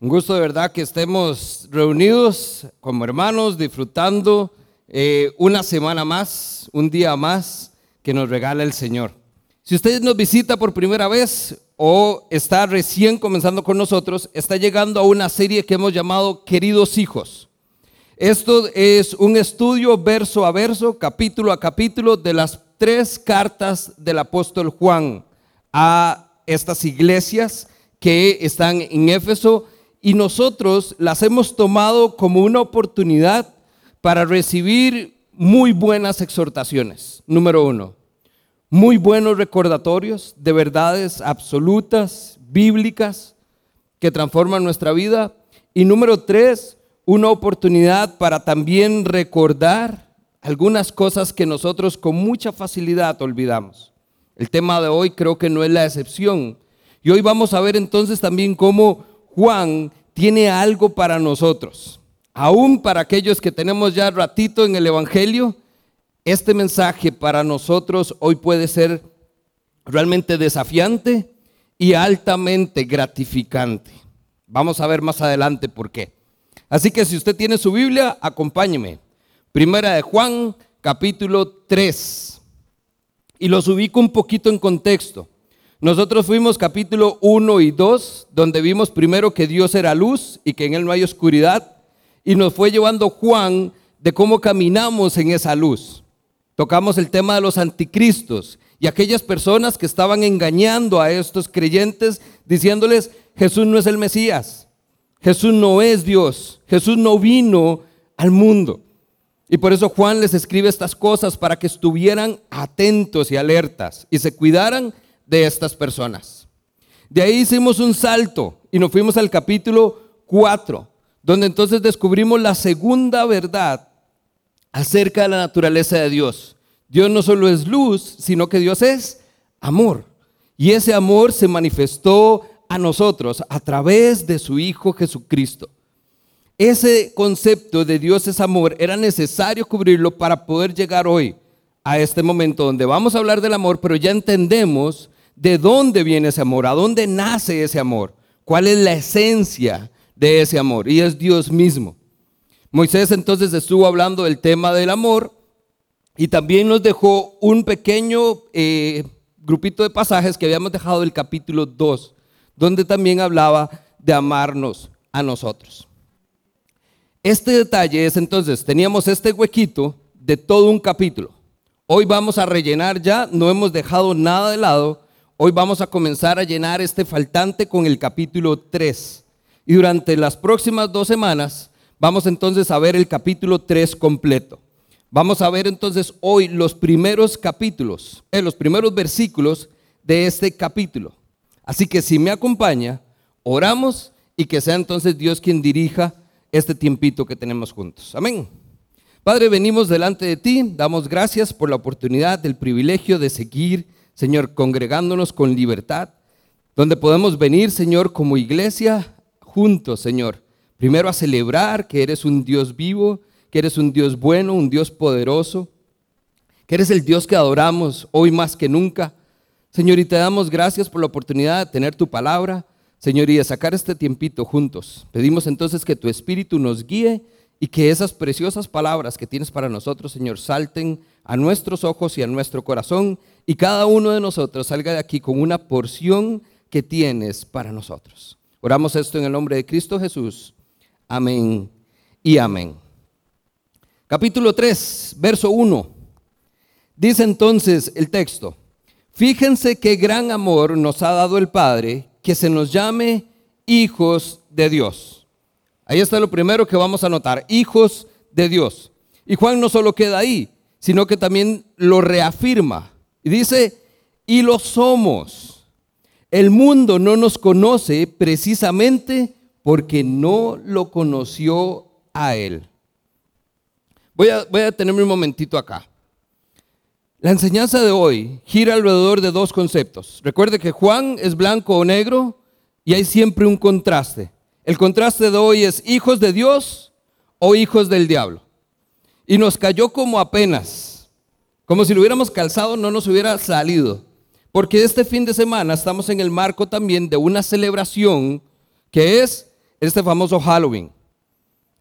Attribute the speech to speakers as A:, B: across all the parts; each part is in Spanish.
A: Un gusto de verdad que estemos reunidos como hermanos, disfrutando eh, una semana más, un día más que nos regala el Señor. Si usted nos visita por primera vez o está recién comenzando con nosotros, está llegando a una serie que hemos llamado Queridos Hijos. Esto es un estudio verso a verso, capítulo a capítulo de las tres cartas del apóstol Juan a estas iglesias que están en Éfeso y nosotros las hemos tomado como una oportunidad para recibir muy buenas exhortaciones. Número uno, muy buenos recordatorios de verdades absolutas, bíblicas, que transforman nuestra vida. Y número tres, una oportunidad para también recordar algunas cosas que nosotros con mucha facilidad olvidamos. El tema de hoy creo que no es la excepción. Y hoy vamos a ver entonces también cómo Juan tiene algo para nosotros. Aún para aquellos que tenemos ya ratito en el Evangelio, este mensaje para nosotros hoy puede ser realmente desafiante y altamente gratificante. Vamos a ver más adelante por qué. Así que si usted tiene su Biblia, acompáñeme. Primera de Juan, capítulo 3. Y los ubico un poquito en contexto. Nosotros fuimos capítulo 1 y 2, donde vimos primero que Dios era luz y que en Él no hay oscuridad. Y nos fue llevando Juan de cómo caminamos en esa luz. Tocamos el tema de los anticristos y aquellas personas que estaban engañando a estos creyentes diciéndoles, Jesús no es el Mesías, Jesús no es Dios, Jesús no vino al mundo. Y por eso Juan les escribe estas cosas para que estuvieran atentos y alertas y se cuidaran de estas personas. De ahí hicimos un salto y nos fuimos al capítulo 4, donde entonces descubrimos la segunda verdad acerca de la naturaleza de Dios. Dios no solo es luz, sino que Dios es amor. Y ese amor se manifestó a nosotros a través de su Hijo Jesucristo. Ese concepto de Dios es amor era necesario cubrirlo para poder llegar hoy a este momento donde vamos a hablar del amor, pero ya entendemos de dónde viene ese amor, a dónde nace ese amor, cuál es la esencia de ese amor, y es Dios mismo. Moisés entonces estuvo hablando del tema del amor y también nos dejó un pequeño eh, grupito de pasajes que habíamos dejado del capítulo 2, donde también hablaba de amarnos a nosotros. Este detalle es entonces, teníamos este huequito de todo un capítulo. Hoy vamos a rellenar ya, no hemos dejado nada de lado. Hoy vamos a comenzar a llenar este faltante con el capítulo 3. Y durante las próximas dos semanas vamos entonces a ver el capítulo 3 completo. Vamos a ver entonces hoy los primeros capítulos, eh, los primeros versículos de este capítulo. Así que si me acompaña, oramos y que sea entonces Dios quien dirija este tiempito que tenemos juntos. Amén. Padre, venimos delante de ti, damos gracias por la oportunidad, el privilegio de seguir, Señor, congregándonos con libertad, donde podemos venir, Señor, como iglesia juntos, Señor. Primero a celebrar que eres un Dios vivo, que eres un Dios bueno, un Dios poderoso, que eres el Dios que adoramos hoy más que nunca. Señor, y te damos gracias por la oportunidad de tener tu palabra Señor, y de sacar este tiempito juntos. Pedimos entonces que tu Espíritu nos guíe y que esas preciosas palabras que tienes para nosotros, Señor, salten a nuestros ojos y a nuestro corazón y cada uno de nosotros salga de aquí con una porción que tienes para nosotros. Oramos esto en el nombre de Cristo Jesús. Amén y amén. Capítulo 3, verso 1. Dice entonces el texto, fíjense qué gran amor nos ha dado el Padre que se nos llame hijos de Dios. Ahí está lo primero que vamos a notar, hijos de Dios. Y Juan no solo queda ahí, sino que también lo reafirma. Y dice, y lo somos. El mundo no nos conoce precisamente porque no lo conoció a Él. Voy a, voy a tenerme un momentito acá. La enseñanza de hoy gira alrededor de dos conceptos. Recuerde que Juan es blanco o negro y hay siempre un contraste. El contraste de hoy es hijos de Dios o hijos del diablo. Y nos cayó como apenas, como si lo hubiéramos calzado, no nos hubiera salido. Porque este fin de semana estamos en el marco también de una celebración que es este famoso Halloween,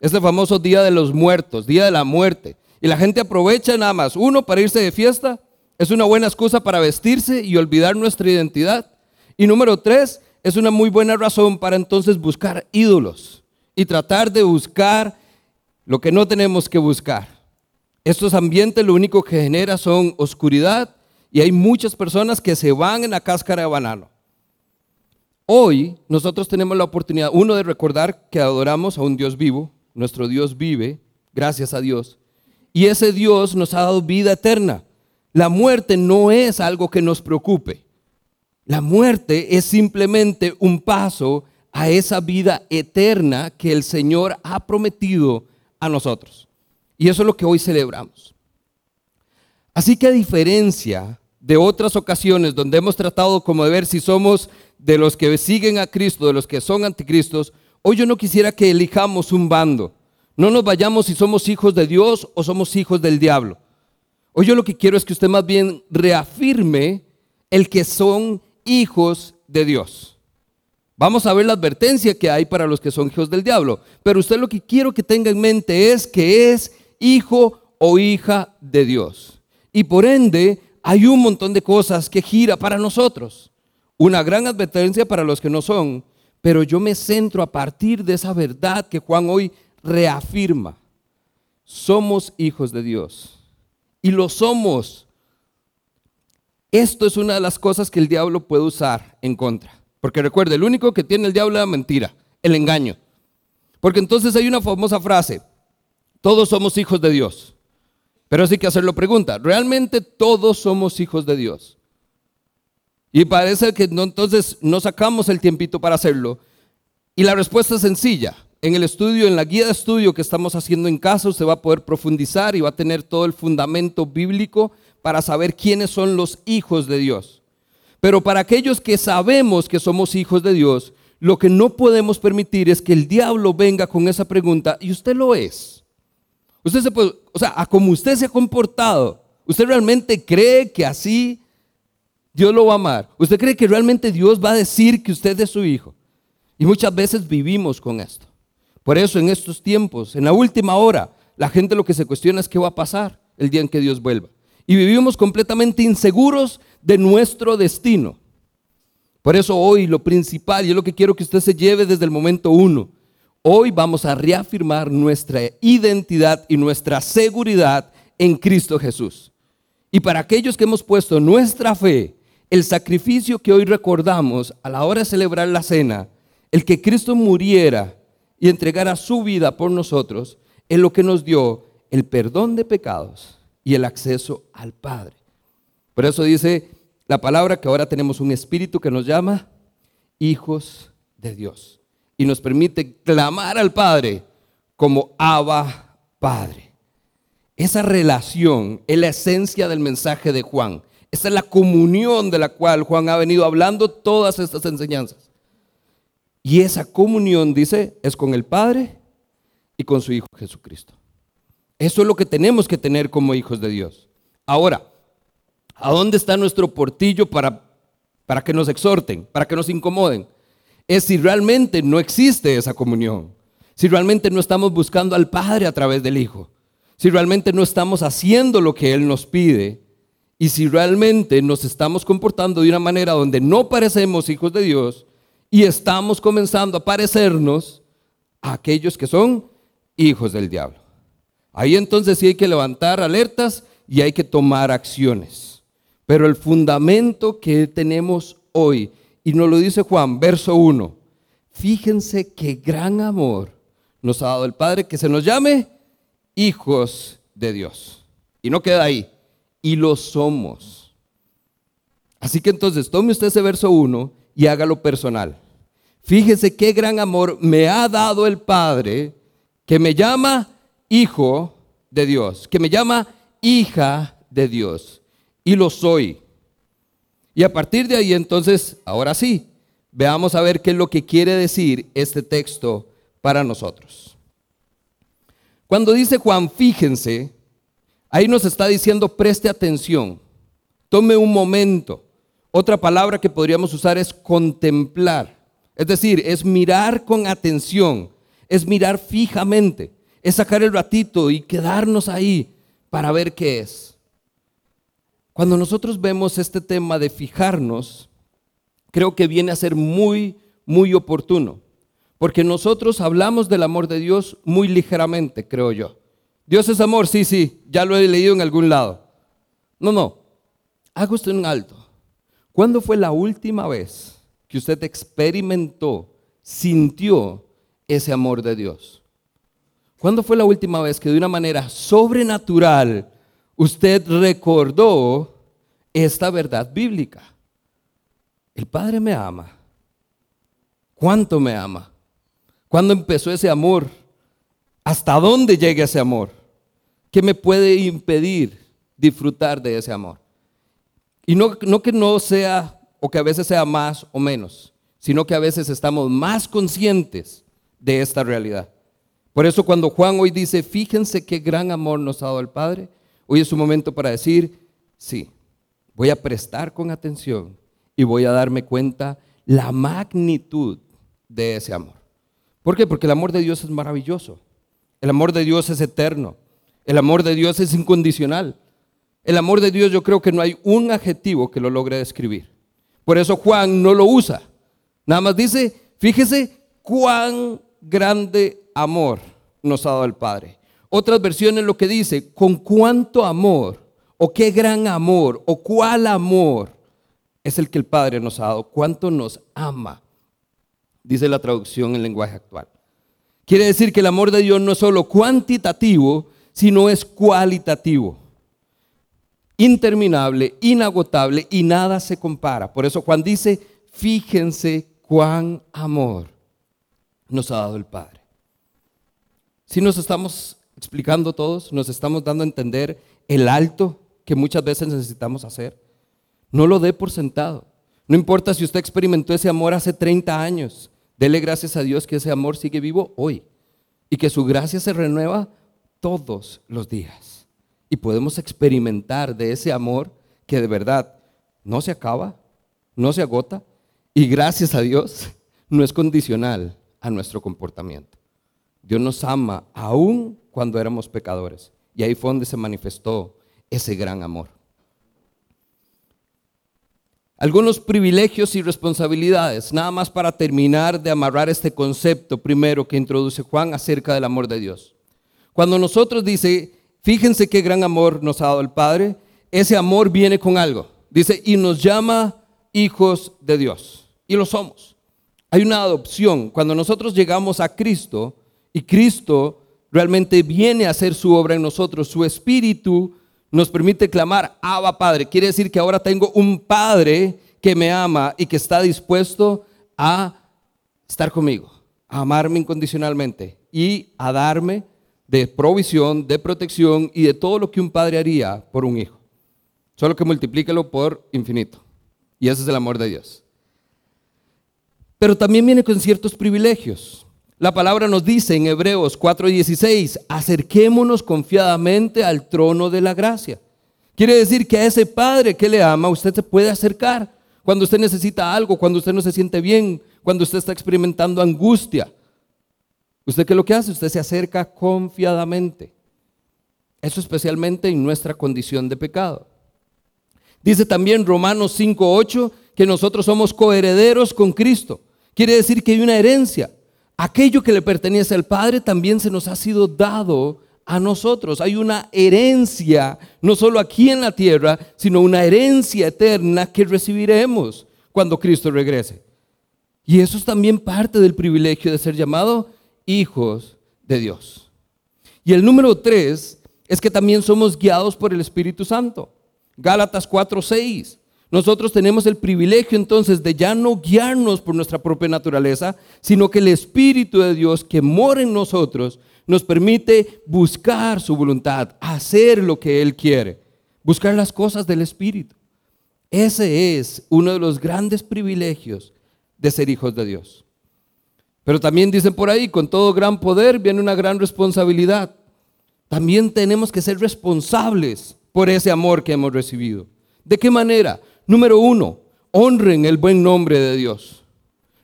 A: este famoso Día de los Muertos, Día de la Muerte. Y la gente aprovecha nada más, uno, para irse de fiesta, es una buena excusa para vestirse y olvidar nuestra identidad. Y número tres, es una muy buena razón para entonces buscar ídolos y tratar de buscar lo que no tenemos que buscar. Estos ambientes lo único que genera son oscuridad y hay muchas personas que se van en la cáscara de banano. Hoy nosotros tenemos la oportunidad, uno, de recordar que adoramos a un Dios vivo, nuestro Dios vive, gracias a Dios, y ese Dios nos ha dado vida eterna. La muerte no es algo que nos preocupe. La muerte es simplemente un paso a esa vida eterna que el Señor ha prometido a nosotros. Y eso es lo que hoy celebramos. Así que a diferencia de otras ocasiones donde hemos tratado como de ver si somos de los que siguen a Cristo, de los que son anticristos, hoy yo no quisiera que elijamos un bando. No nos vayamos si somos hijos de Dios o somos hijos del diablo. Hoy yo lo que quiero es que usted más bien reafirme el que son hijos de Dios. Vamos a ver la advertencia que hay para los que son hijos del diablo, pero usted lo que quiero que tenga en mente es que es hijo o hija de Dios. Y por ende, hay un montón de cosas que gira para nosotros. Una gran advertencia para los que no son, pero yo me centro a partir de esa verdad que Juan hoy reafirma. Somos hijos de Dios. Y lo somos esto es una de las cosas que el diablo puede usar en contra. Porque recuerde, el único que tiene el diablo es la mentira, el engaño. Porque entonces hay una famosa frase, todos somos hijos de Dios. Pero así que hacerlo pregunta, ¿realmente todos somos hijos de Dios? Y parece que entonces no sacamos el tiempito para hacerlo. Y la respuesta es sencilla. En el estudio, en la guía de estudio que estamos haciendo en casa, se va a poder profundizar y va a tener todo el fundamento bíblico para saber quiénes son los hijos de Dios. Pero para aquellos que sabemos que somos hijos de Dios, lo que no podemos permitir es que el diablo venga con esa pregunta, ¿y usted lo es? Usted se puede, o sea, a como usted se ha comportado, ¿usted realmente cree que así Dios lo va a amar? ¿Usted cree que realmente Dios va a decir que usted es su hijo? Y muchas veces vivimos con esto. Por eso en estos tiempos, en la última hora, la gente lo que se cuestiona es qué va a pasar el día en que Dios vuelva y vivimos completamente inseguros de nuestro destino. Por eso hoy lo principal, y es lo que quiero que usted se lleve desde el momento uno, hoy vamos a reafirmar nuestra identidad y nuestra seguridad en Cristo Jesús. Y para aquellos que hemos puesto nuestra fe, el sacrificio que hoy recordamos a la hora de celebrar la cena, el que Cristo muriera y entregara su vida por nosotros, es lo que nos dio el perdón de pecados y el acceso al Padre. Por eso dice la palabra que ahora tenemos un espíritu que nos llama hijos de Dios y nos permite clamar al Padre como Abba Padre. Esa relación es la esencia del mensaje de Juan. Esa es la comunión de la cual Juan ha venido hablando todas estas enseñanzas. Y esa comunión, dice, es con el Padre y con su Hijo Jesucristo. Eso es lo que tenemos que tener como hijos de Dios. Ahora, ¿a dónde está nuestro portillo para, para que nos exhorten, para que nos incomoden? Es si realmente no existe esa comunión, si realmente no estamos buscando al Padre a través del Hijo, si realmente no estamos haciendo lo que Él nos pide y si realmente nos estamos comportando de una manera donde no parecemos hijos de Dios y estamos comenzando a parecernos a aquellos que son hijos del diablo. Ahí entonces sí hay que levantar alertas y hay que tomar acciones. Pero el fundamento que tenemos hoy, y nos lo dice Juan, verso 1, fíjense qué gran amor nos ha dado el Padre que se nos llame hijos de Dios. Y no queda ahí, y lo somos. Así que entonces tome usted ese verso 1 y hágalo personal. Fíjense qué gran amor me ha dado el Padre que me llama hijo de Dios, que me llama hija de Dios. Y lo soy. Y a partir de ahí entonces, ahora sí, veamos a ver qué es lo que quiere decir este texto para nosotros. Cuando dice Juan, fíjense, ahí nos está diciendo preste atención, tome un momento. Otra palabra que podríamos usar es contemplar. Es decir, es mirar con atención, es mirar fijamente, es sacar el ratito y quedarnos ahí para ver qué es. Cuando nosotros vemos este tema de fijarnos, creo que viene a ser muy, muy oportuno, porque nosotros hablamos del amor de Dios muy ligeramente, creo yo. Dios es amor, sí, sí, ya lo he leído en algún lado. No, no, haga usted un alto. ¿Cuándo fue la última vez que usted experimentó, sintió ese amor de Dios? ¿Cuándo fue la última vez que de una manera sobrenatural usted recordó esta verdad bíblica? El Padre me ama. ¿Cuánto me ama? ¿Cuándo empezó ese amor? ¿Hasta dónde llega ese amor? ¿Qué me puede impedir disfrutar de ese amor? Y no, que no sea o que a veces sea más o menos, sino que a veces estamos más conscientes de esta realidad. Por eso cuando Juan hoy dice, fíjense qué gran amor nos ha dado el Padre, hoy es un momento para decir, sí, voy a prestar con atención y voy a darme cuenta la magnitud de ese amor. ¿Por qué? Porque el amor de Dios es maravilloso. El amor de Dios es eterno. El amor de Dios es incondicional. El amor de Dios yo creo que no hay un adjetivo que lo logre describir. Por eso Juan no lo usa. Nada más dice, fíjese cuán grande amor nos ha dado el Padre. Otras versiones lo que dice, con cuánto amor, o qué gran amor, o cuál amor es el que el Padre nos ha dado, cuánto nos ama, dice la traducción en lenguaje actual. Quiere decir que el amor de Dios no es solo cuantitativo, sino es cualitativo. Interminable, inagotable y nada se compara. Por eso Juan dice, fíjense cuán amor nos ha dado el Padre. Si nos estamos explicando todos, nos estamos dando a entender el alto que muchas veces necesitamos hacer. No lo dé por sentado. No importa si usted experimentó ese amor hace 30 años. Dele gracias a Dios que ese amor sigue vivo hoy y que su gracia se renueva todos los días. Y podemos experimentar de ese amor que de verdad no se acaba, no se agota y gracias a Dios no es condicional a nuestro comportamiento. Dios nos ama aún cuando éramos pecadores. Y ahí fue donde se manifestó ese gran amor. Algunos privilegios y responsabilidades, nada más para terminar de amarrar este concepto primero que introduce Juan acerca del amor de Dios. Cuando nosotros dice, fíjense qué gran amor nos ha dado el Padre, ese amor viene con algo. Dice, y nos llama hijos de Dios. Y lo somos. Hay una adopción. Cuando nosotros llegamos a Cristo, y Cristo realmente viene a hacer su obra en nosotros. Su espíritu nos permite clamar, Abba Padre. Quiere decir que ahora tengo un Padre que me ama y que está dispuesto a estar conmigo, a amarme incondicionalmente y a darme de provisión, de protección y de todo lo que un padre haría por un hijo. Solo que multiplíquelo por infinito. Y ese es el amor de Dios. Pero también viene con ciertos privilegios. La palabra nos dice en Hebreos 4:16, acerquémonos confiadamente al trono de la gracia. Quiere decir que a ese Padre que le ama, usted se puede acercar cuando usted necesita algo, cuando usted no se siente bien, cuando usted está experimentando angustia. ¿Usted qué es lo que hace? Usted se acerca confiadamente. Eso especialmente en nuestra condición de pecado. Dice también Romanos 5:8 que nosotros somos coherederos con Cristo. Quiere decir que hay una herencia aquello que le pertenece al Padre también se nos ha sido dado a nosotros. Hay una herencia, no solo aquí en la tierra, sino una herencia eterna que recibiremos cuando Cristo regrese. Y eso es también parte del privilegio de ser llamado hijos de Dios. Y el número tres es que también somos guiados por el Espíritu Santo. Gálatas 4:6. Nosotros tenemos el privilegio entonces de ya no guiarnos por nuestra propia naturaleza, sino que el Espíritu de Dios que mora en nosotros nos permite buscar su voluntad, hacer lo que Él quiere, buscar las cosas del Espíritu. Ese es uno de los grandes privilegios de ser hijos de Dios. Pero también dicen por ahí, con todo gran poder viene una gran responsabilidad. También tenemos que ser responsables por ese amor que hemos recibido. ¿De qué manera? Número uno, honren el buen nombre de Dios.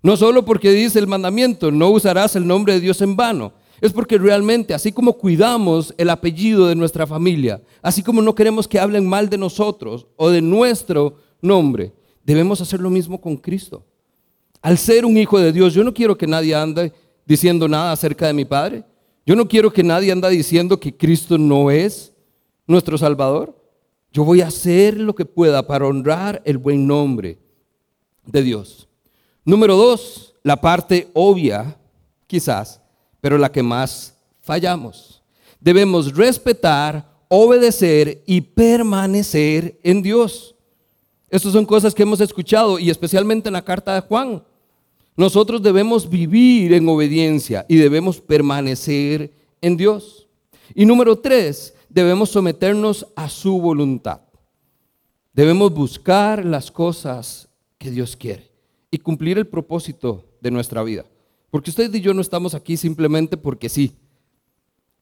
A: No solo porque dice el mandamiento, no usarás el nombre de Dios en vano. Es porque realmente, así como cuidamos el apellido de nuestra familia, así como no queremos que hablen mal de nosotros o de nuestro nombre, debemos hacer lo mismo con Cristo. Al ser un hijo de Dios, yo no quiero que nadie ande diciendo nada acerca de mi Padre. Yo no quiero que nadie ande diciendo que Cristo no es nuestro Salvador. Yo voy a hacer lo que pueda para honrar el buen nombre de Dios. Número dos, la parte obvia, quizás, pero la que más fallamos. Debemos respetar, obedecer y permanecer en Dios. Estas son cosas que hemos escuchado y especialmente en la carta de Juan. Nosotros debemos vivir en obediencia y debemos permanecer en Dios. Y número tres, debemos someternos a su voluntad. Debemos buscar las cosas que Dios quiere y cumplir el propósito de nuestra vida. Porque usted y yo no estamos aquí simplemente porque sí.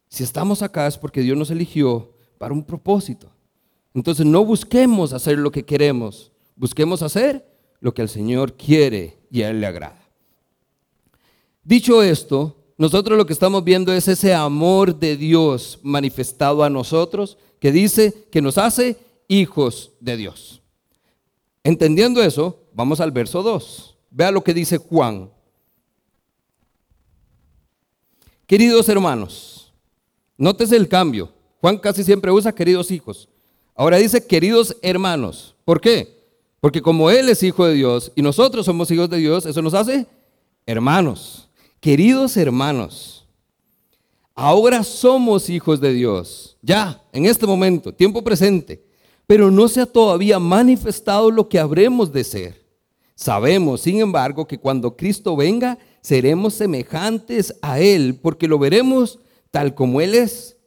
A: Si estamos acá es porque Dios nos eligió para un propósito. Entonces no busquemos hacer lo que queremos, busquemos hacer lo que el Señor quiere y a Él le agrada. Dicho esto, nosotros lo que estamos viendo es ese amor de Dios manifestado a nosotros que dice que nos hace hijos de Dios. Entendiendo eso, vamos al verso 2. Vea lo que dice Juan. Queridos hermanos, nótese el cambio. Juan casi siempre usa queridos hijos. Ahora dice queridos hermanos. ¿Por qué? Porque como Él es hijo de Dios y nosotros somos hijos de Dios, eso nos hace hermanos. Queridos hermanos, ahora somos hijos de Dios. Ya, en este momento, tiempo presente pero no se ha todavía manifestado lo que habremos de ser. Sabemos, sin embargo, que cuando Cristo venga, seremos semejantes a Él, porque lo veremos tal como Él es.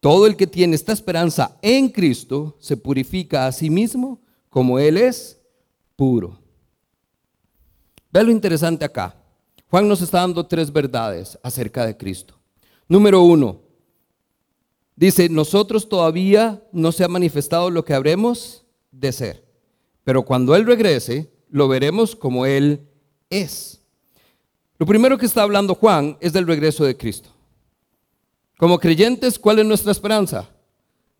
A: Todo el que tiene esta esperanza en Cristo se purifica a sí mismo como Él es puro. Ve lo interesante acá. Juan nos está dando tres verdades acerca de Cristo. Número uno, Dice, nosotros todavía no se ha manifestado lo que habremos de ser, pero cuando Él regrese, lo veremos como Él es. Lo primero que está hablando Juan es del regreso de Cristo. Como creyentes, ¿cuál es nuestra esperanza?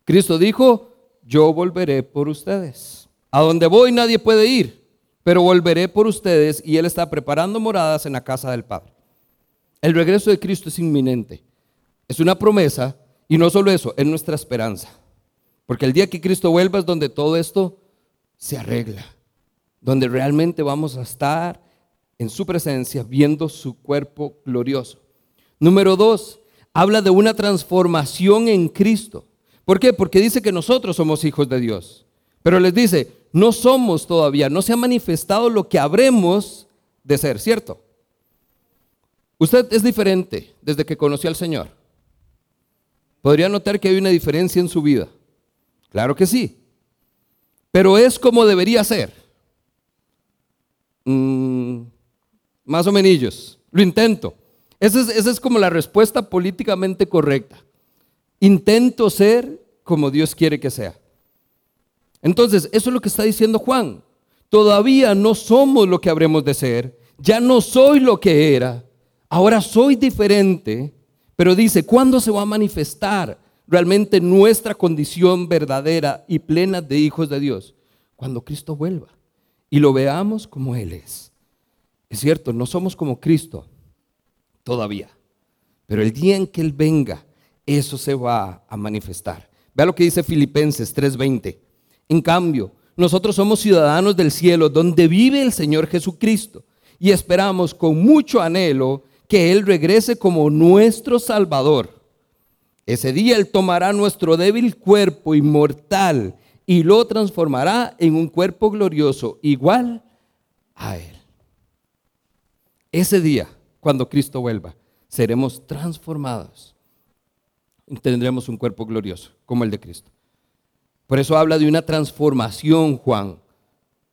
A: Cristo dijo, yo volveré por ustedes. A donde voy nadie puede ir, pero volveré por ustedes y Él está preparando moradas en la casa del Padre. El regreso de Cristo es inminente. Es una promesa y no solo eso, es nuestra esperanza. Porque el día que Cristo vuelva es donde todo esto se arregla. Donde realmente vamos a estar en su presencia viendo su cuerpo glorioso. Número dos, habla de una transformación en Cristo. ¿Por qué? Porque dice que nosotros somos hijos de Dios. Pero les dice, no somos todavía, no se ha manifestado lo que habremos de ser, ¿cierto? Usted es diferente desde que conoció al Señor podría notar que hay una diferencia en su vida. Claro que sí. Pero es como debería ser. Mm, más o menos. Lo intento. Esa es, esa es como la respuesta políticamente correcta. Intento ser como Dios quiere que sea. Entonces, eso es lo que está diciendo Juan. Todavía no somos lo que habremos de ser. Ya no soy lo que era. Ahora soy diferente pero dice, ¿cuándo se va a manifestar realmente nuestra condición verdadera y plena de hijos de Dios? Cuando Cristo vuelva y lo veamos como Él es. Es cierto, no somos como Cristo todavía, pero el día en que Él venga, eso se va a manifestar. Vea lo que dice Filipenses 3:20. En cambio, nosotros somos ciudadanos del cielo, donde vive el Señor Jesucristo, y esperamos con mucho anhelo que Él regrese como nuestro Salvador. Ese día Él tomará nuestro débil cuerpo inmortal y lo transformará en un cuerpo glorioso igual a Él. Ese día, cuando Cristo vuelva, seremos transformados y tendremos un cuerpo glorioso como el de Cristo. Por eso habla de una transformación, Juan.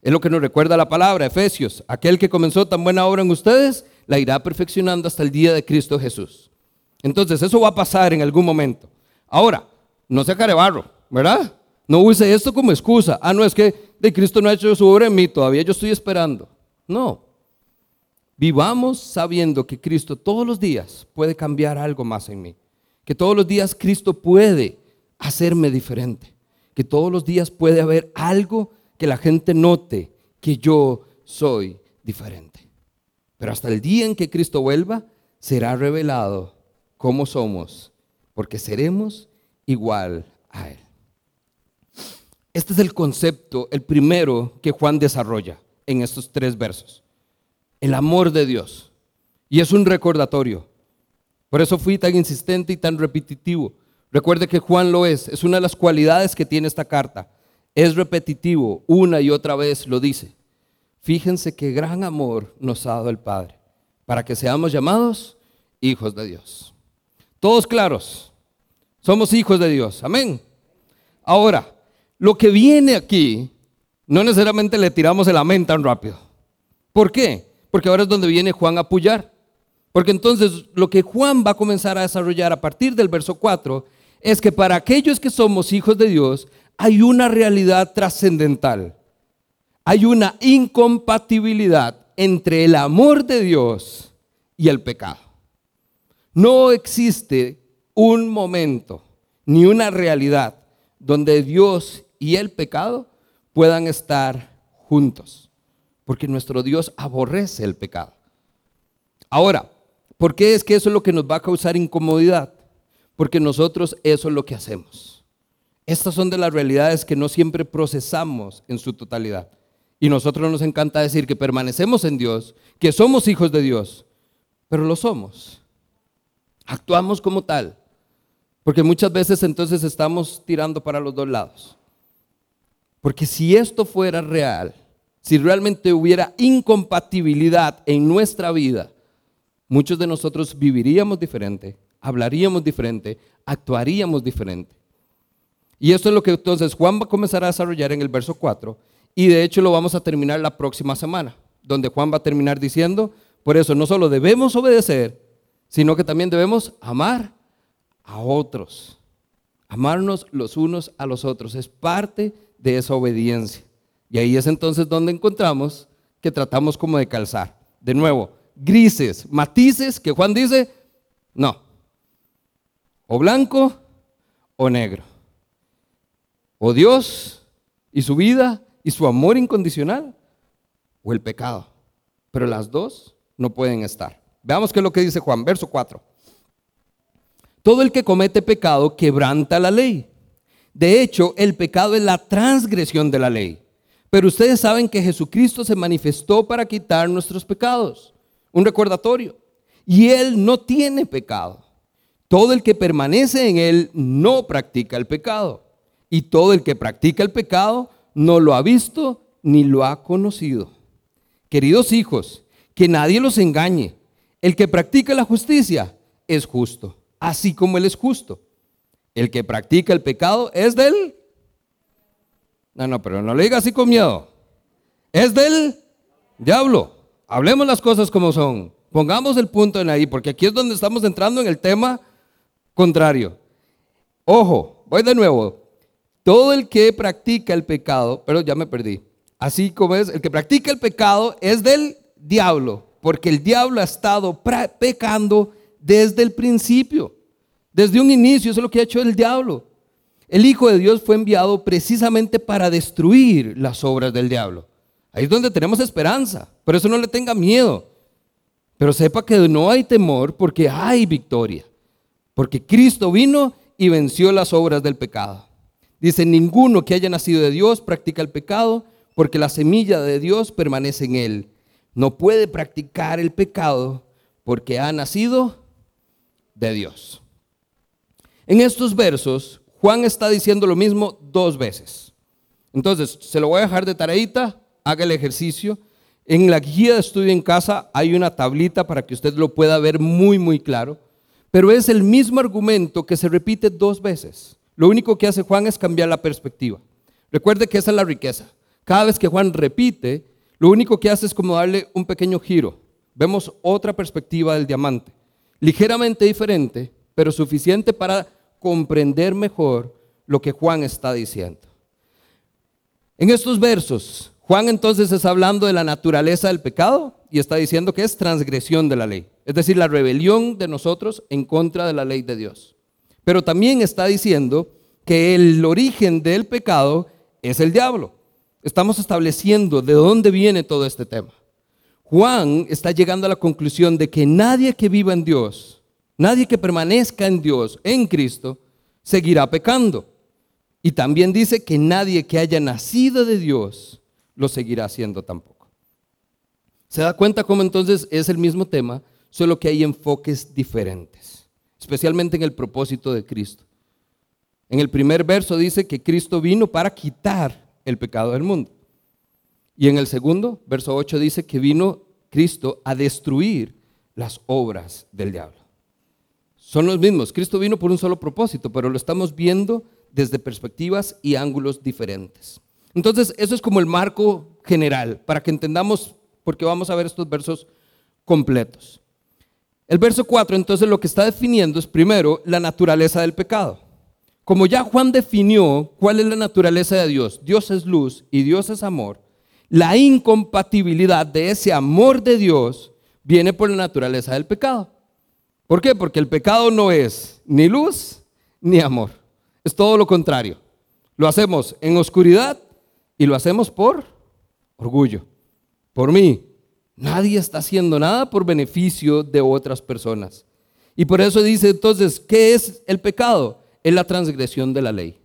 A: Es lo que nos recuerda la palabra, Efesios. Aquel que comenzó tan buena obra en ustedes, la irá perfeccionando hasta el día de Cristo Jesús. Entonces, eso va a pasar en algún momento. Ahora, no se barro, ¿verdad? No use esto como excusa. Ah, no, es que de Cristo no ha hecho su obra en mí, todavía yo estoy esperando. No. vivamos sabiendo que Cristo todos los días puede cambiar algo más en mí. Que todos los días Cristo puede hacerme diferente. Que todos los días puede haber algo que la gente note que yo soy diferente. Pero hasta el día en que Cristo vuelva, será revelado cómo somos, porque seremos igual a Él. Este es el concepto, el primero que Juan desarrolla en estos tres versos. El amor de Dios. Y es un recordatorio. Por eso fui tan insistente y tan repetitivo. Recuerde que Juan lo es. Es una de las cualidades que tiene esta carta. Es repetitivo. Una y otra vez lo dice. Fíjense qué gran amor nos ha dado el Padre para que seamos llamados hijos de Dios. Todos claros. Somos hijos de Dios. Amén. Ahora, lo que viene aquí, no necesariamente le tiramos el amén tan rápido. ¿Por qué? Porque ahora es donde viene Juan a apoyar. Porque entonces lo que Juan va a comenzar a desarrollar a partir del verso 4 es que para aquellos que somos hijos de Dios hay una realidad trascendental. Hay una incompatibilidad entre el amor de Dios y el pecado. No existe un momento ni una realidad donde Dios y el pecado puedan estar juntos, porque nuestro Dios aborrece el pecado. Ahora, ¿por qué es que eso es lo que nos va a causar incomodidad? Porque nosotros eso es lo que hacemos. Estas son de las realidades que no siempre procesamos en su totalidad. Y nosotros nos encanta decir que permanecemos en Dios, que somos hijos de Dios, pero lo somos. Actuamos como tal. Porque muchas veces entonces estamos tirando para los dos lados. Porque si esto fuera real, si realmente hubiera incompatibilidad en nuestra vida, muchos de nosotros viviríamos diferente, hablaríamos diferente, actuaríamos diferente. Y esto es lo que entonces Juan va a comenzar a desarrollar en el verso 4 y de hecho lo vamos a terminar la próxima semana, donde Juan va a terminar diciendo, por eso no solo debemos obedecer, sino que también debemos amar a otros. Amarnos los unos a los otros es parte de esa obediencia. Y ahí es entonces donde encontramos que tratamos como de calzar. De nuevo, grises, matices que Juan dice, no. O blanco o negro. O Dios y su vida y su amor incondicional o el pecado. Pero las dos no pueden estar. Veamos qué es lo que dice Juan, verso 4. Todo el que comete pecado quebranta la ley de hecho, el pecado es la transgresión de la ley. Pero ustedes saben que Jesucristo se manifestó para quitar nuestros pecados. Un recordatorio. Y Él no tiene pecado. Todo el que permanece en Él no practica el pecado. Y todo el que practica el pecado no lo ha visto ni lo ha conocido. Queridos hijos, que nadie los engañe. El que practica la justicia es justo, así como Él es justo. El que practica el pecado es del... No, no, pero no le diga así con miedo. Es del diablo. Hablemos las cosas como son. Pongamos el punto en ahí, porque aquí es donde estamos entrando en el tema contrario. Ojo, voy de nuevo. Todo el que practica el pecado, pero ya me perdí. Así como es, el que practica el pecado es del diablo, porque el diablo ha estado pecando desde el principio. Desde un inicio, eso es lo que ha hecho el diablo. El Hijo de Dios fue enviado precisamente para destruir las obras del diablo. Ahí es donde tenemos esperanza. Por eso no le tenga miedo. Pero sepa que no hay temor porque hay victoria. Porque Cristo vino y venció las obras del pecado. Dice, ninguno que haya nacido de Dios practica el pecado porque la semilla de Dios permanece en él. No puede practicar el pecado porque ha nacido de Dios. En estos versos, Juan está diciendo lo mismo dos veces. Entonces, se lo voy a dejar de tareita, haga el ejercicio. En la guía de estudio en casa hay una tablita para que usted lo pueda ver muy, muy claro. Pero es el mismo argumento que se repite dos veces. Lo único que hace Juan es cambiar la perspectiva. Recuerde que esa es la riqueza. Cada vez que Juan repite, lo único que hace es como darle un pequeño giro. Vemos otra perspectiva del diamante, ligeramente diferente, pero suficiente para comprender mejor lo que Juan está diciendo. En estos versos, Juan entonces está hablando de la naturaleza del pecado y está diciendo que es transgresión de la ley, es decir, la rebelión de nosotros en contra de la ley de Dios. Pero también está diciendo que el origen del pecado es el diablo. Estamos estableciendo de dónde viene todo este tema. Juan está llegando a la conclusión de que nadie que viva en Dios, nadie que permanezca en Dios, en Cristo, seguirá pecando. Y también dice que nadie que haya nacido de Dios lo seguirá haciendo tampoco. ¿Se da cuenta cómo entonces es el mismo tema, solo que hay enfoques diferentes, especialmente en el propósito de Cristo? En el primer verso dice que Cristo vino para quitar el pecado del mundo. Y en el segundo, verso 8, dice que vino Cristo a destruir las obras del diablo. Son los mismos. Cristo vino por un solo propósito, pero lo estamos viendo desde perspectivas y ángulos diferentes. Entonces, eso es como el marco general, para que entendamos, porque vamos a ver estos versos completos. El verso 4, entonces, lo que está definiendo es primero la naturaleza del pecado. Como ya Juan definió cuál es la naturaleza de Dios, Dios es luz y Dios es amor, la incompatibilidad de ese amor de Dios viene por la naturaleza del pecado. ¿Por qué? Porque el pecado no es ni luz ni amor. Es todo lo contrario. Lo hacemos en oscuridad y lo hacemos por orgullo, por mí. Nadie está haciendo nada por beneficio de otras personas. Y por eso dice entonces, ¿qué es el pecado? Es la transgresión de la ley.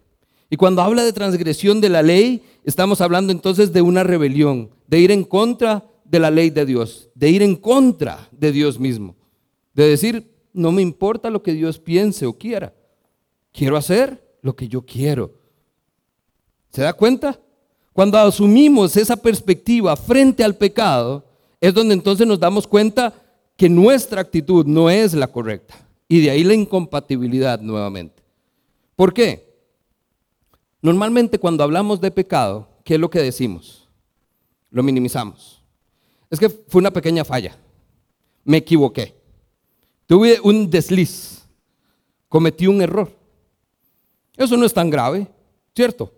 A: Y cuando habla de transgresión de la ley, estamos hablando entonces de una rebelión, de ir en contra de la ley de Dios, de ir en contra de Dios mismo, de decir, no me importa lo que Dios piense o quiera, quiero hacer lo que yo quiero. ¿Se da cuenta? Cuando asumimos esa perspectiva frente al pecado, es donde entonces nos damos cuenta que nuestra actitud no es la correcta. Y de ahí la incompatibilidad nuevamente. ¿Por qué? Normalmente cuando hablamos de pecado, ¿qué es lo que decimos? Lo minimizamos. Es que fue una pequeña falla. Me equivoqué. Tuve un desliz. Cometí un error. Eso no es tan grave, ¿cierto?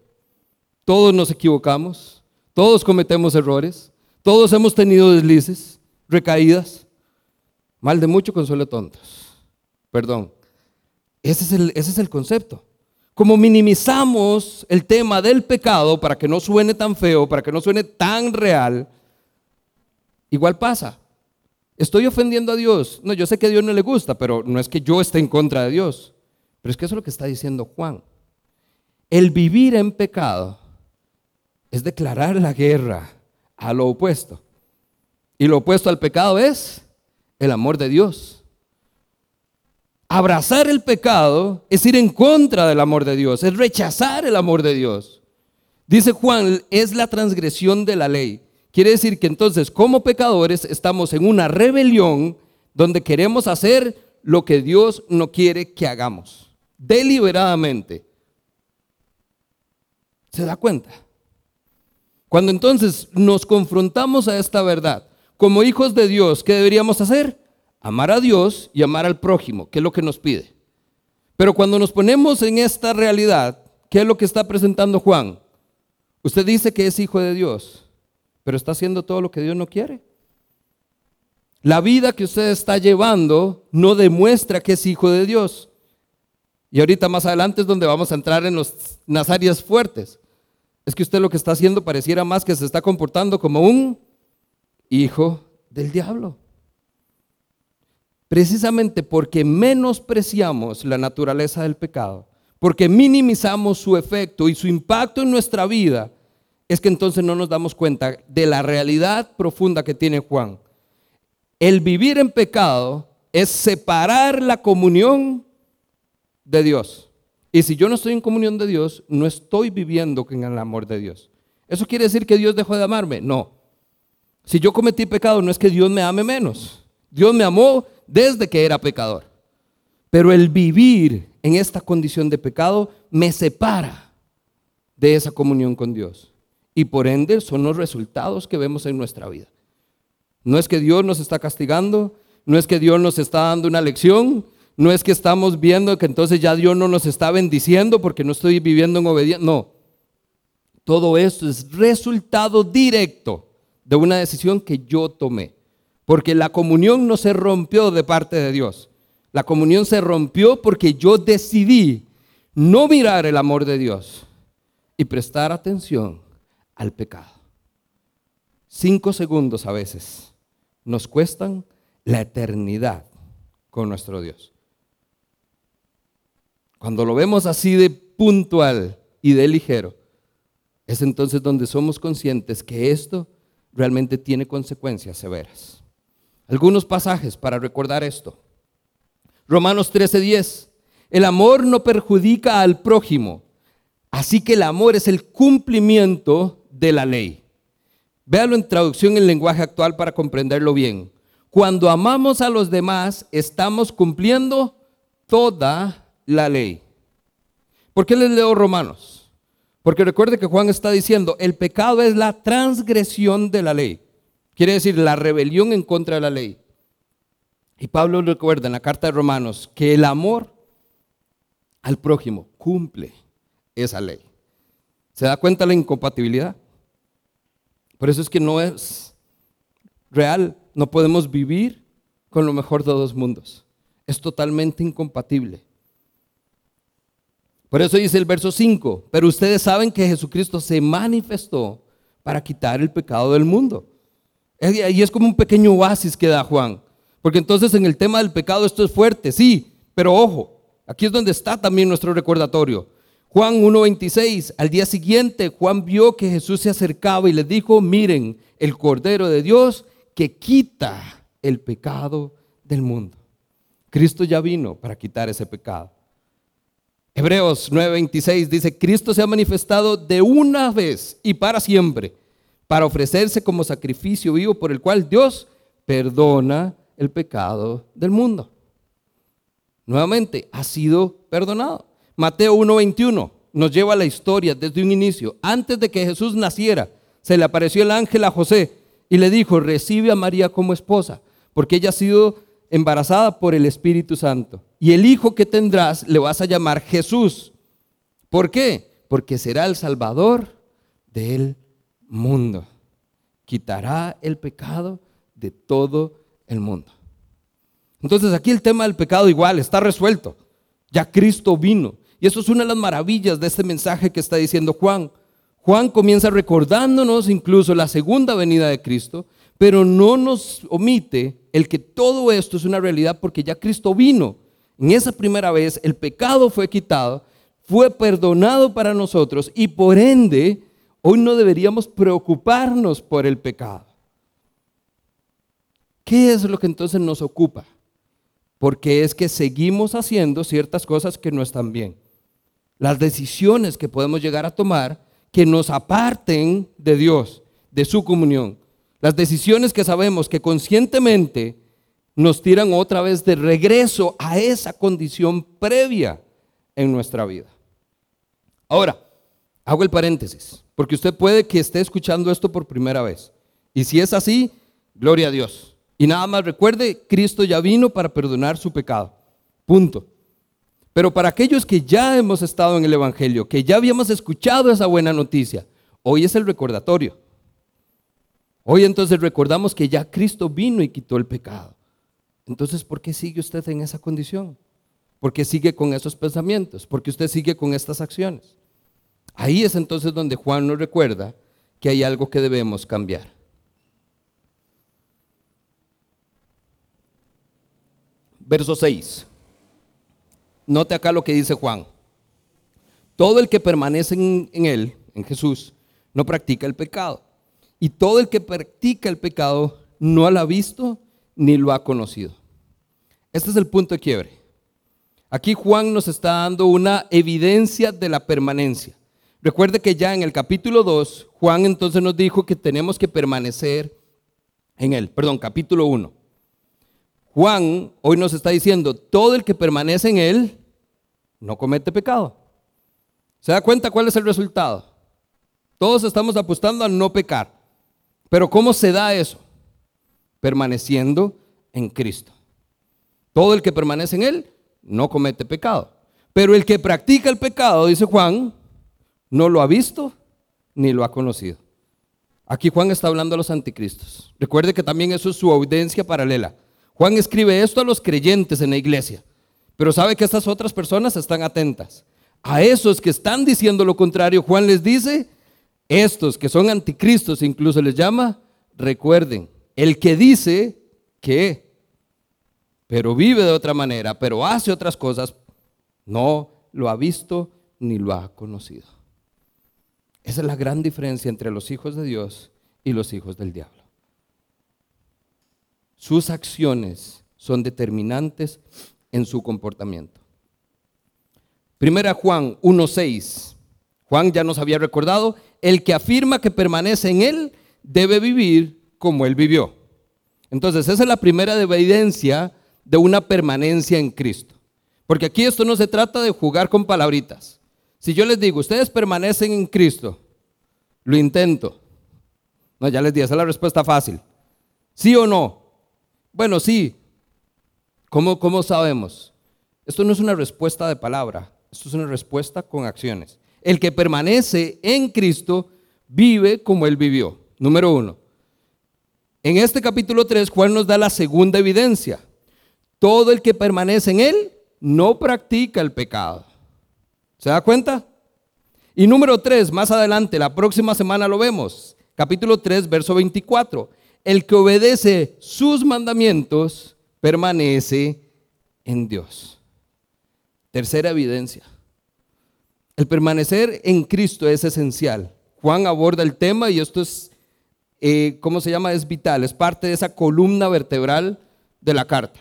A: Todos nos equivocamos, todos cometemos errores, todos hemos tenido deslices, recaídas. Mal de mucho, consuelo tontos. Perdón. Ese es, el, ese es el concepto. Como minimizamos el tema del pecado para que no suene tan feo, para que no suene tan real, igual pasa. Estoy ofendiendo a Dios. No, yo sé que a Dios no le gusta, pero no es que yo esté en contra de Dios. Pero es que eso es lo que está diciendo Juan. El vivir en pecado es declarar la guerra a lo opuesto. Y lo opuesto al pecado es el amor de Dios. Abrazar el pecado es ir en contra del amor de Dios, es rechazar el amor de Dios. Dice Juan, es la transgresión de la ley. Quiere decir que entonces como pecadores estamos en una rebelión donde queremos hacer lo que Dios no quiere que hagamos, deliberadamente. ¿Se da cuenta? Cuando entonces nos confrontamos a esta verdad, como hijos de Dios, ¿qué deberíamos hacer? Amar a Dios y amar al prójimo, que es lo que nos pide. Pero cuando nos ponemos en esta realidad, ¿qué es lo que está presentando Juan? Usted dice que es hijo de Dios, pero está haciendo todo lo que Dios no quiere. La vida que usted está llevando no demuestra que es hijo de Dios. Y ahorita más adelante es donde vamos a entrar en las áreas fuertes es que usted lo que está haciendo pareciera más que se está comportando como un hijo del diablo. Precisamente porque menospreciamos la naturaleza del pecado, porque minimizamos su efecto y su impacto en nuestra vida, es que entonces no nos damos cuenta de la realidad profunda que tiene Juan. El vivir en pecado es separar la comunión de Dios. Y si yo no estoy en comunión de Dios, no estoy viviendo en el amor de Dios. ¿Eso quiere decir que Dios dejó de amarme? No. Si yo cometí pecado, no es que Dios me ame menos. Dios me amó desde que era pecador. Pero el vivir en esta condición de pecado me separa de esa comunión con Dios. Y por ende son los resultados que vemos en nuestra vida. No es que Dios nos está castigando, no es que Dios nos está dando una lección, no es que estamos viendo que entonces ya Dios no nos está bendiciendo porque no estoy viviendo en obediencia. No. Todo esto es resultado directo de una decisión que yo tomé. Porque la comunión no se rompió de parte de Dios. La comunión se rompió porque yo decidí no mirar el amor de Dios y prestar atención al pecado. Cinco segundos a veces nos cuestan la eternidad con nuestro Dios. Cuando lo vemos así de puntual y de ligero, es entonces donde somos conscientes que esto realmente tiene consecuencias severas. Algunos pasajes para recordar esto. Romanos 13:10. El amor no perjudica al prójimo, así que el amor es el cumplimiento de la ley. Véalo en traducción en lenguaje actual para comprenderlo bien. Cuando amamos a los demás, estamos cumpliendo toda la ley. ¿Por qué les leo Romanos? Porque recuerde que Juan está diciendo, el pecado es la transgresión de la ley. Quiere decir, la rebelión en contra de la ley. Y Pablo recuerda en la carta de Romanos que el amor al prójimo cumple esa ley. ¿Se da cuenta la incompatibilidad? Por eso es que no es real, no podemos vivir con lo mejor de dos mundos. Es totalmente incompatible. Por eso dice el verso 5, pero ustedes saben que Jesucristo se manifestó para quitar el pecado del mundo. Y es como un pequeño oasis que da Juan. Porque entonces en el tema del pecado esto es fuerte, sí, pero ojo, aquí es donde está también nuestro recordatorio. Juan 1.26, al día siguiente Juan vio que Jesús se acercaba y le dijo, miren, el Cordero de Dios que quita el pecado del mundo. Cristo ya vino para quitar ese pecado. Hebreos 9:26 dice, Cristo se ha manifestado de una vez y para siempre para ofrecerse como sacrificio vivo por el cual Dios perdona el pecado del mundo. Nuevamente, ha sido perdonado. Mateo 1:21 nos lleva a la historia desde un inicio. Antes de que Jesús naciera, se le apareció el ángel a José y le dijo, recibe a María como esposa, porque ella ha sido embarazada por el Espíritu Santo. Y el hijo que tendrás le vas a llamar Jesús. ¿Por qué? Porque será el Salvador del mundo. Quitará el pecado de todo el mundo. Entonces aquí el tema del pecado igual está resuelto. Ya Cristo vino. Y eso es una de las maravillas de este mensaje que está diciendo Juan. Juan comienza recordándonos incluso la segunda venida de Cristo, pero no nos omite el que todo esto es una realidad porque ya Cristo vino. En esa primera vez el pecado fue quitado, fue perdonado para nosotros y por ende hoy no deberíamos preocuparnos por el pecado. ¿Qué es lo que entonces nos ocupa? Porque es que seguimos haciendo ciertas cosas que no están bien. Las decisiones que podemos llegar a tomar que nos aparten de Dios, de su comunión. Las decisiones que sabemos que conscientemente nos tiran otra vez de regreso a esa condición previa en nuestra vida. Ahora, hago el paréntesis, porque usted puede que esté escuchando esto por primera vez. Y si es así, gloria a Dios. Y nada más recuerde, Cristo ya vino para perdonar su pecado. Punto. Pero para aquellos que ya hemos estado en el Evangelio, que ya habíamos escuchado esa buena noticia, hoy es el recordatorio. Hoy entonces recordamos que ya Cristo vino y quitó el pecado. Entonces, ¿por qué sigue usted en esa condición? ¿Por qué sigue con esos pensamientos? ¿Por qué usted sigue con estas acciones? Ahí es entonces donde Juan nos recuerda que hay algo que debemos cambiar. Verso 6. Note acá lo que dice Juan. Todo el que permanece en, en él, en Jesús, no practica el pecado. Y todo el que practica el pecado no lo ha visto ni lo ha conocido. Este es el punto de quiebre. Aquí Juan nos está dando una evidencia de la permanencia. Recuerde que ya en el capítulo 2, Juan entonces nos dijo que tenemos que permanecer en él. Perdón, capítulo 1. Juan hoy nos está diciendo, todo el que permanece en él no comete pecado. ¿Se da cuenta cuál es el resultado? Todos estamos apostando a no pecar. Pero ¿cómo se da eso? Permaneciendo en Cristo. Todo el que permanece en Él no comete pecado. Pero el que practica el pecado, dice Juan, no lo ha visto ni lo ha conocido. Aquí Juan está hablando a los anticristos. Recuerde que también eso es su audiencia paralela. Juan escribe esto a los creyentes en la iglesia, pero sabe que estas otras personas están atentas. A esos que están diciendo lo contrario, Juan les dice, estos que son anticristos, incluso les llama, recuerden, el que dice que, pero vive de otra manera, pero hace otras cosas, no lo ha visto ni lo ha conocido. Esa es la gran diferencia entre los hijos de Dios y los hijos del diablo. Sus acciones son determinantes en su comportamiento. Primera Juan 1.6. Juan ya nos había recordado, el que afirma que permanece en él debe vivir como él vivió. Entonces, esa es la primera evidencia de una permanencia en Cristo. Porque aquí esto no se trata de jugar con palabritas. Si yo les digo, ustedes permanecen en Cristo, lo intento. No, ya les di, esa es la respuesta fácil. ¿Sí o no? Bueno, sí. ¿Cómo, ¿Cómo sabemos? Esto no es una respuesta de palabra, esto es una respuesta con acciones. El que permanece en Cristo vive como Él vivió. Número uno. En este capítulo 3, Juan nos da la segunda evidencia. Todo el que permanece en Él no practica el pecado. ¿Se da cuenta? Y número 3, más adelante, la próxima semana lo vemos. Capítulo 3, verso 24 el que obedece sus mandamientos permanece en Dios. Tercera evidencia. El permanecer en Cristo es esencial. Juan aborda el tema y esto es, eh, ¿cómo se llama? Es vital, es parte de esa columna vertebral de la carta.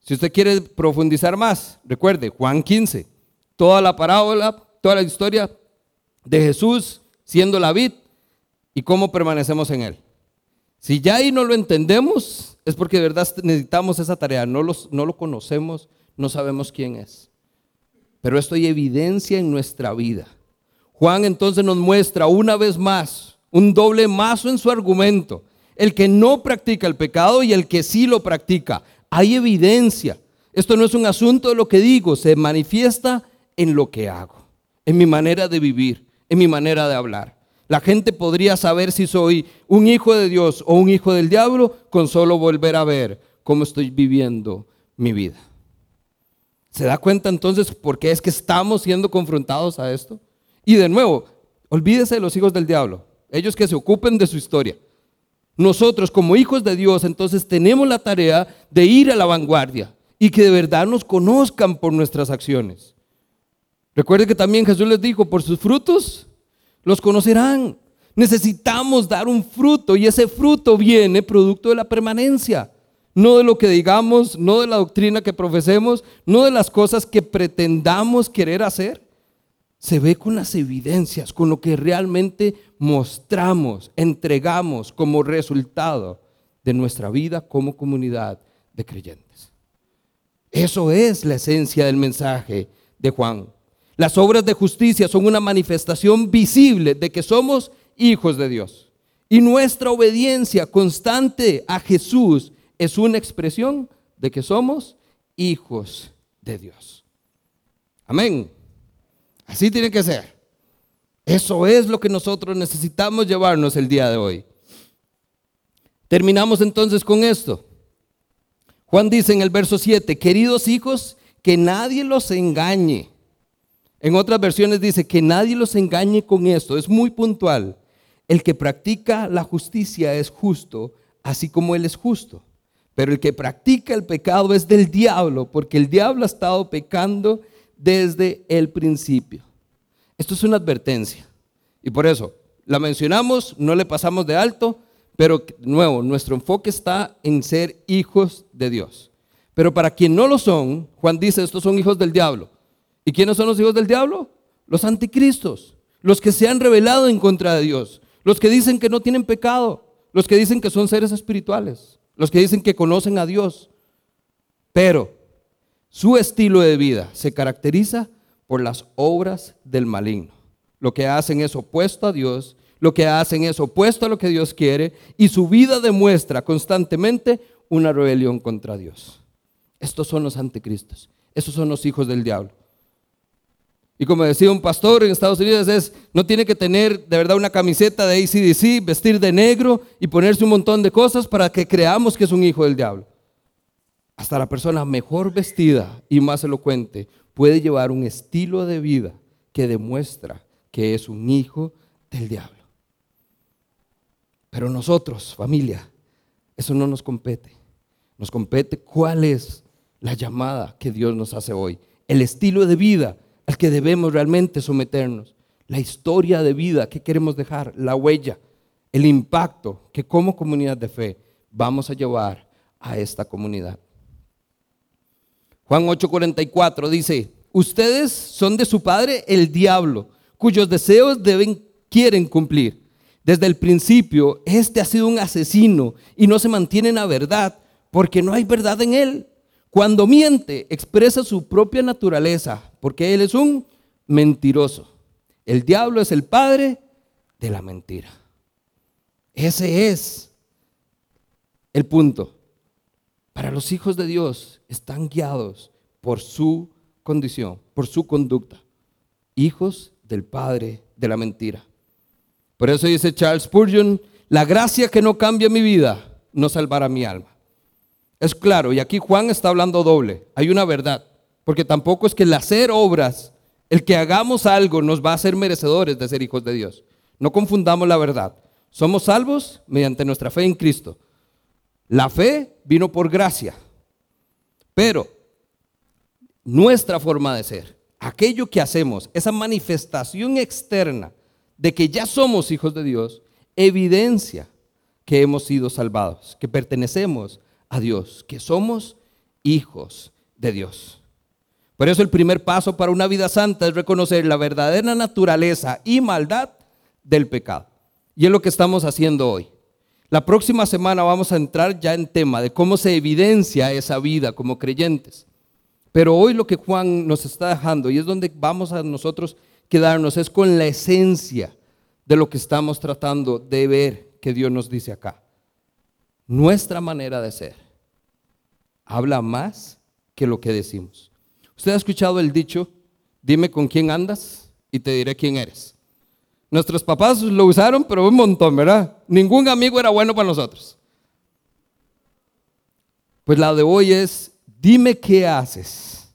A: Si usted quiere profundizar más, recuerde, Juan 15, toda la parábola, toda la historia de Jesús siendo la vid y cómo permanecemos en él. Si ya ahí no lo entendemos, es porque de verdad necesitamos esa tarea. No, no lo conocemos, no sabemos quién es. Pero esto hay evidencia en nuestra vida. Juan entonces nos muestra una vez más un doble mazo en su argumento. El que no practica el pecado y el que sí lo practica. Hay evidencia. Esto no es un asunto de lo que digo, se manifiesta en lo que hago, en mi manera de vivir, en mi manera de hablar. La gente podría saber si soy un hijo de Dios o un hijo del diablo con solo volver a ver cómo estoy viviendo mi vida. ¿Se da cuenta entonces por qué es que estamos siendo confrontados a esto? Y de nuevo, olvídese de los hijos del diablo, ellos que se ocupen de su historia. Nosotros como hijos de Dios entonces tenemos la tarea de ir a la vanguardia y que de verdad nos conozcan por nuestras acciones. Recuerde que también Jesús les dijo, por sus frutos los conocerán. Necesitamos dar un fruto y ese fruto viene producto de la permanencia, no de lo que digamos, no de la doctrina que profesemos, no de las cosas que pretendamos querer hacer. Se ve con las evidencias, con lo que realmente mostramos, entregamos como resultado de nuestra vida como comunidad de creyentes. Eso es la esencia del mensaje de Juan. Las obras de justicia son una manifestación visible de que somos hijos de Dios. Y nuestra obediencia constante a Jesús es una expresión de que somos hijos de Dios. Amén. Así tiene que ser. Eso es lo que nosotros necesitamos llevarnos el día de hoy. Terminamos entonces con esto. Juan dice en el verso 7, queridos hijos, que nadie los engañe. En otras versiones dice que nadie los engañe con esto. Es muy puntual. El que practica la justicia es justo, así como Él es justo. Pero el que practica el pecado es del diablo, porque el diablo ha estado pecando desde el principio. Esto es una advertencia. Y por eso la mencionamos, no le pasamos de alto, pero nuevo, nuestro enfoque está en ser hijos de Dios. Pero para quien no lo son, Juan dice, estos son hijos del diablo. ¿Y quiénes son los hijos del diablo? Los anticristos, los que se han rebelado en contra de Dios, los que dicen que no tienen pecado, los que dicen que son seres espirituales, los que dicen que conocen a Dios. Pero su estilo de vida se caracteriza por las obras del maligno. Lo que hacen es opuesto a Dios, lo que hacen es opuesto a lo que Dios quiere y su vida demuestra constantemente una rebelión contra Dios. Estos son los anticristos, esos son los hijos del diablo. Y como decía un pastor en Estados Unidos, es, no tiene que tener de verdad una camiseta de ACDC, vestir de negro y ponerse un montón de cosas para que creamos que es un hijo del diablo. Hasta la persona mejor vestida y más elocuente puede llevar un estilo de vida que demuestra que es un hijo del diablo. Pero nosotros, familia, eso no nos compete. Nos compete cuál es la llamada que Dios nos hace hoy, el estilo de vida al que debemos realmente someternos, la historia de vida que queremos dejar, la huella, el impacto que como comunidad de fe vamos a llevar a esta comunidad. Juan 8:44 dice, ustedes son de su padre el diablo, cuyos deseos quieren cumplir. Desde el principio, este ha sido un asesino y no se mantiene en la verdad, porque no hay verdad en él. Cuando miente, expresa su propia naturaleza, porque él es un mentiroso. El diablo es el padre de la mentira. Ese es el punto. Para los hijos de Dios están guiados por su condición, por su conducta. Hijos del padre de la mentira. Por eso dice Charles Spurgeon, la gracia que no cambia mi vida no salvará mi alma. Es claro, y aquí Juan está hablando doble. Hay una verdad, porque tampoco es que el hacer obras, el que hagamos algo nos va a hacer merecedores de ser hijos de Dios. No confundamos la verdad. Somos salvos mediante nuestra fe en Cristo. La fe vino por gracia, pero nuestra forma de ser, aquello que hacemos, esa manifestación externa de que ya somos hijos de Dios, evidencia que hemos sido salvados, que pertenecemos a Dios, que somos hijos de Dios. Por eso el primer paso para una vida santa es reconocer la verdadera naturaleza y maldad del pecado. Y es lo que estamos haciendo hoy. La próxima semana vamos a entrar ya en tema de cómo se evidencia esa vida como creyentes. Pero hoy lo que Juan nos está dejando, y es donde vamos a nosotros quedarnos, es con la esencia de lo que estamos tratando de ver que Dios nos dice acá nuestra manera de ser habla más que lo que decimos. ¿Usted ha escuchado el dicho, dime con quién andas y te diré quién eres? Nuestros papás lo usaron, pero un montón, ¿verdad? Ningún amigo era bueno para nosotros. Pues la de hoy es, dime qué haces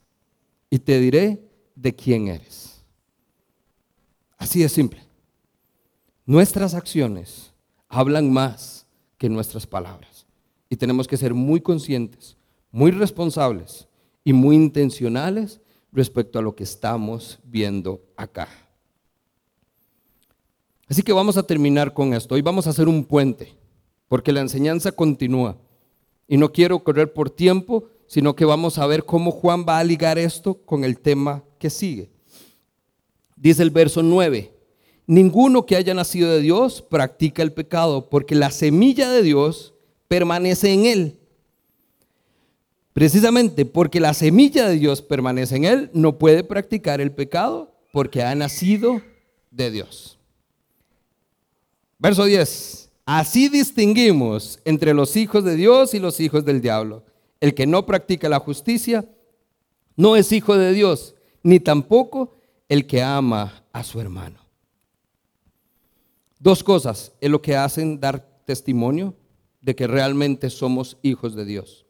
A: y te diré de quién eres. Así de simple. Nuestras acciones hablan más que nuestras palabras. Y tenemos que ser muy conscientes, muy responsables y muy intencionales respecto a lo que estamos viendo acá. Así que vamos a terminar con esto. Hoy vamos a hacer un puente, porque la enseñanza continúa. Y no quiero correr por tiempo, sino que vamos a ver cómo Juan va a ligar esto con el tema que sigue. Dice el verso 9, ninguno que haya nacido de Dios practica el pecado, porque la semilla de Dios permanece en él. Precisamente porque la semilla de Dios permanece en él, no puede practicar el pecado porque ha nacido de Dios. Verso 10. Así distinguimos entre los hijos de Dios y los hijos del diablo. El que no practica la justicia no es hijo de Dios, ni tampoco el que ama a su hermano. Dos cosas es lo que hacen dar testimonio de que realmente somos hijos de Dios.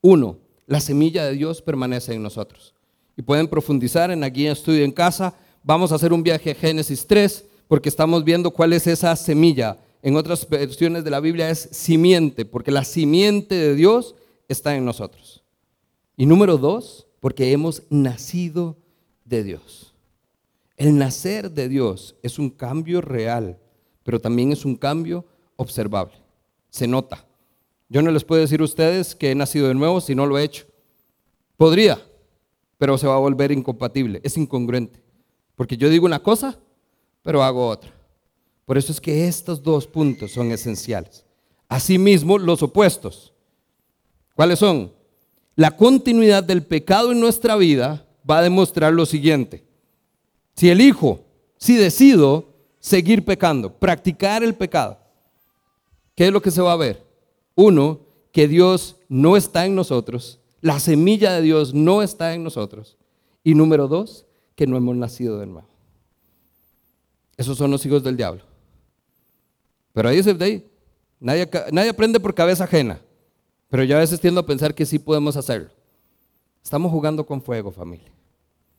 A: Uno, la semilla de Dios permanece en nosotros. Y pueden profundizar en la guía Estudio en Casa. Vamos a hacer un viaje a Génesis 3 porque estamos viendo cuál es esa semilla. En otras versiones de la Biblia es simiente, porque la simiente de Dios está en nosotros. Y número dos, porque hemos nacido de Dios. El nacer de Dios es un cambio real pero también es un cambio observable. Se nota. Yo no les puedo decir a ustedes que he nacido de nuevo si no lo he hecho. Podría, pero se va a volver incompatible, es incongruente. Porque yo digo una cosa, pero hago otra. Por eso es que estos dos puntos son esenciales. Asimismo, los opuestos. ¿Cuáles son? La continuidad del pecado en nuestra vida va a demostrar lo siguiente. Si elijo, si decido seguir pecando, practicar el pecado, ¿qué es lo que se va a ver? Uno, que Dios no está en nosotros, la semilla de Dios no está en nosotros. Y número dos, que no hemos nacido de nuevo. Esos son los hijos del diablo. Pero ahí dice, ahí, nadie, nadie aprende por cabeza ajena. Pero yo a veces tiendo a pensar que sí podemos hacerlo. Estamos jugando con fuego, familia.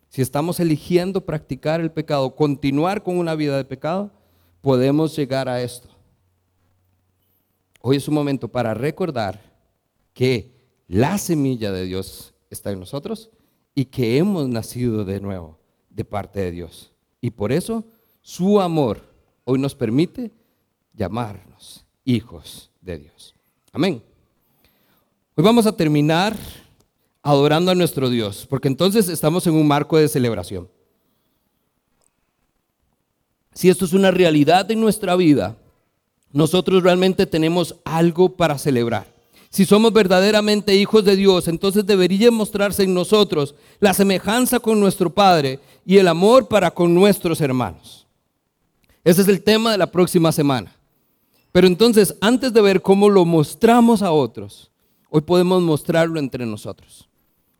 A: Si estamos eligiendo practicar el pecado, continuar con una vida de pecado, podemos llegar a esto. Hoy es un momento para recordar que la semilla de Dios está en nosotros y que hemos nacido de nuevo de parte de Dios. Y por eso su amor hoy nos permite llamarnos hijos de Dios. Amén. Hoy vamos a terminar adorando a nuestro Dios, porque entonces estamos en un marco de celebración. Si esto es una realidad en nuestra vida, nosotros realmente tenemos algo para celebrar. Si somos verdaderamente hijos de Dios, entonces debería mostrarse en nosotros la semejanza con nuestro Padre y el amor para con nuestros hermanos. Ese es el tema de la próxima semana. Pero entonces, antes de ver cómo lo mostramos a otros, hoy podemos mostrarlo entre nosotros.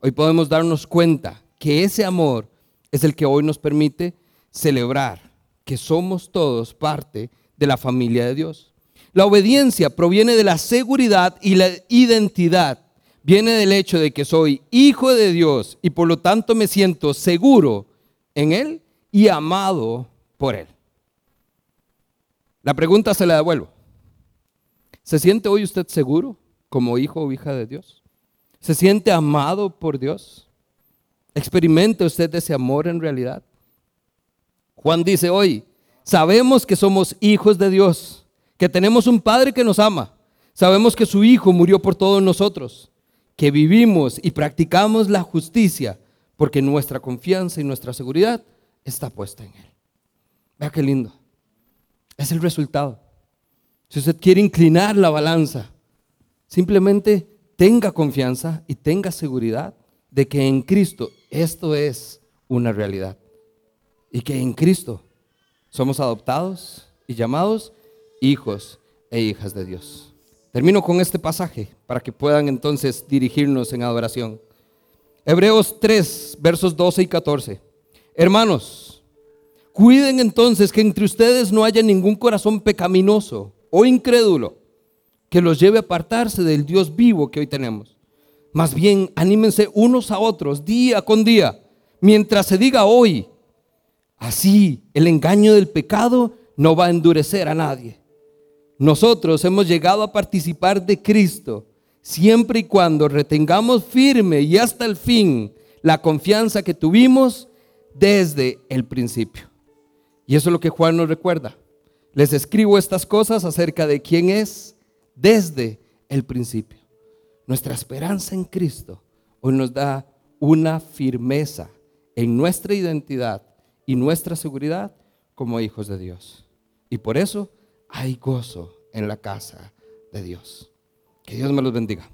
A: Hoy podemos darnos cuenta que ese amor es el que hoy nos permite celebrar que somos todos parte de la familia de Dios. La obediencia proviene de la seguridad y la identidad. Viene del hecho de que soy hijo de Dios y por lo tanto me siento seguro en Él y amado por Él. La pregunta se la devuelvo. ¿Se siente hoy usted seguro como hijo o hija de Dios? ¿Se siente amado por Dios? ¿Experimenta usted ese amor en realidad? Juan dice hoy, sabemos que somos hijos de Dios, que tenemos un Padre que nos ama, sabemos que su Hijo murió por todos nosotros, que vivimos y practicamos la justicia, porque nuestra confianza y nuestra seguridad está puesta en Él. Vea qué lindo. Es el resultado. Si usted quiere inclinar la balanza, simplemente tenga confianza y tenga seguridad de que en Cristo esto es una realidad. Y que en Cristo somos adoptados y llamados hijos e hijas de Dios. Termino con este pasaje para que puedan entonces dirigirnos en adoración. Hebreos 3, versos 12 y 14. Hermanos, cuiden entonces que entre ustedes no haya ningún corazón pecaminoso o incrédulo que los lleve a apartarse del Dios vivo que hoy tenemos. Más bien, anímense unos a otros día con día, mientras se diga hoy. Así, el engaño del pecado no va a endurecer a nadie. Nosotros hemos llegado a participar de Cristo siempre y cuando retengamos firme y hasta el fin la confianza que tuvimos desde el principio. Y eso es lo que Juan nos recuerda. Les escribo estas cosas acerca de quién es desde el principio. Nuestra esperanza en Cristo hoy nos da una firmeza en nuestra identidad y nuestra seguridad como hijos de Dios. Y por eso hay gozo en la casa de Dios. Que Dios me los bendiga.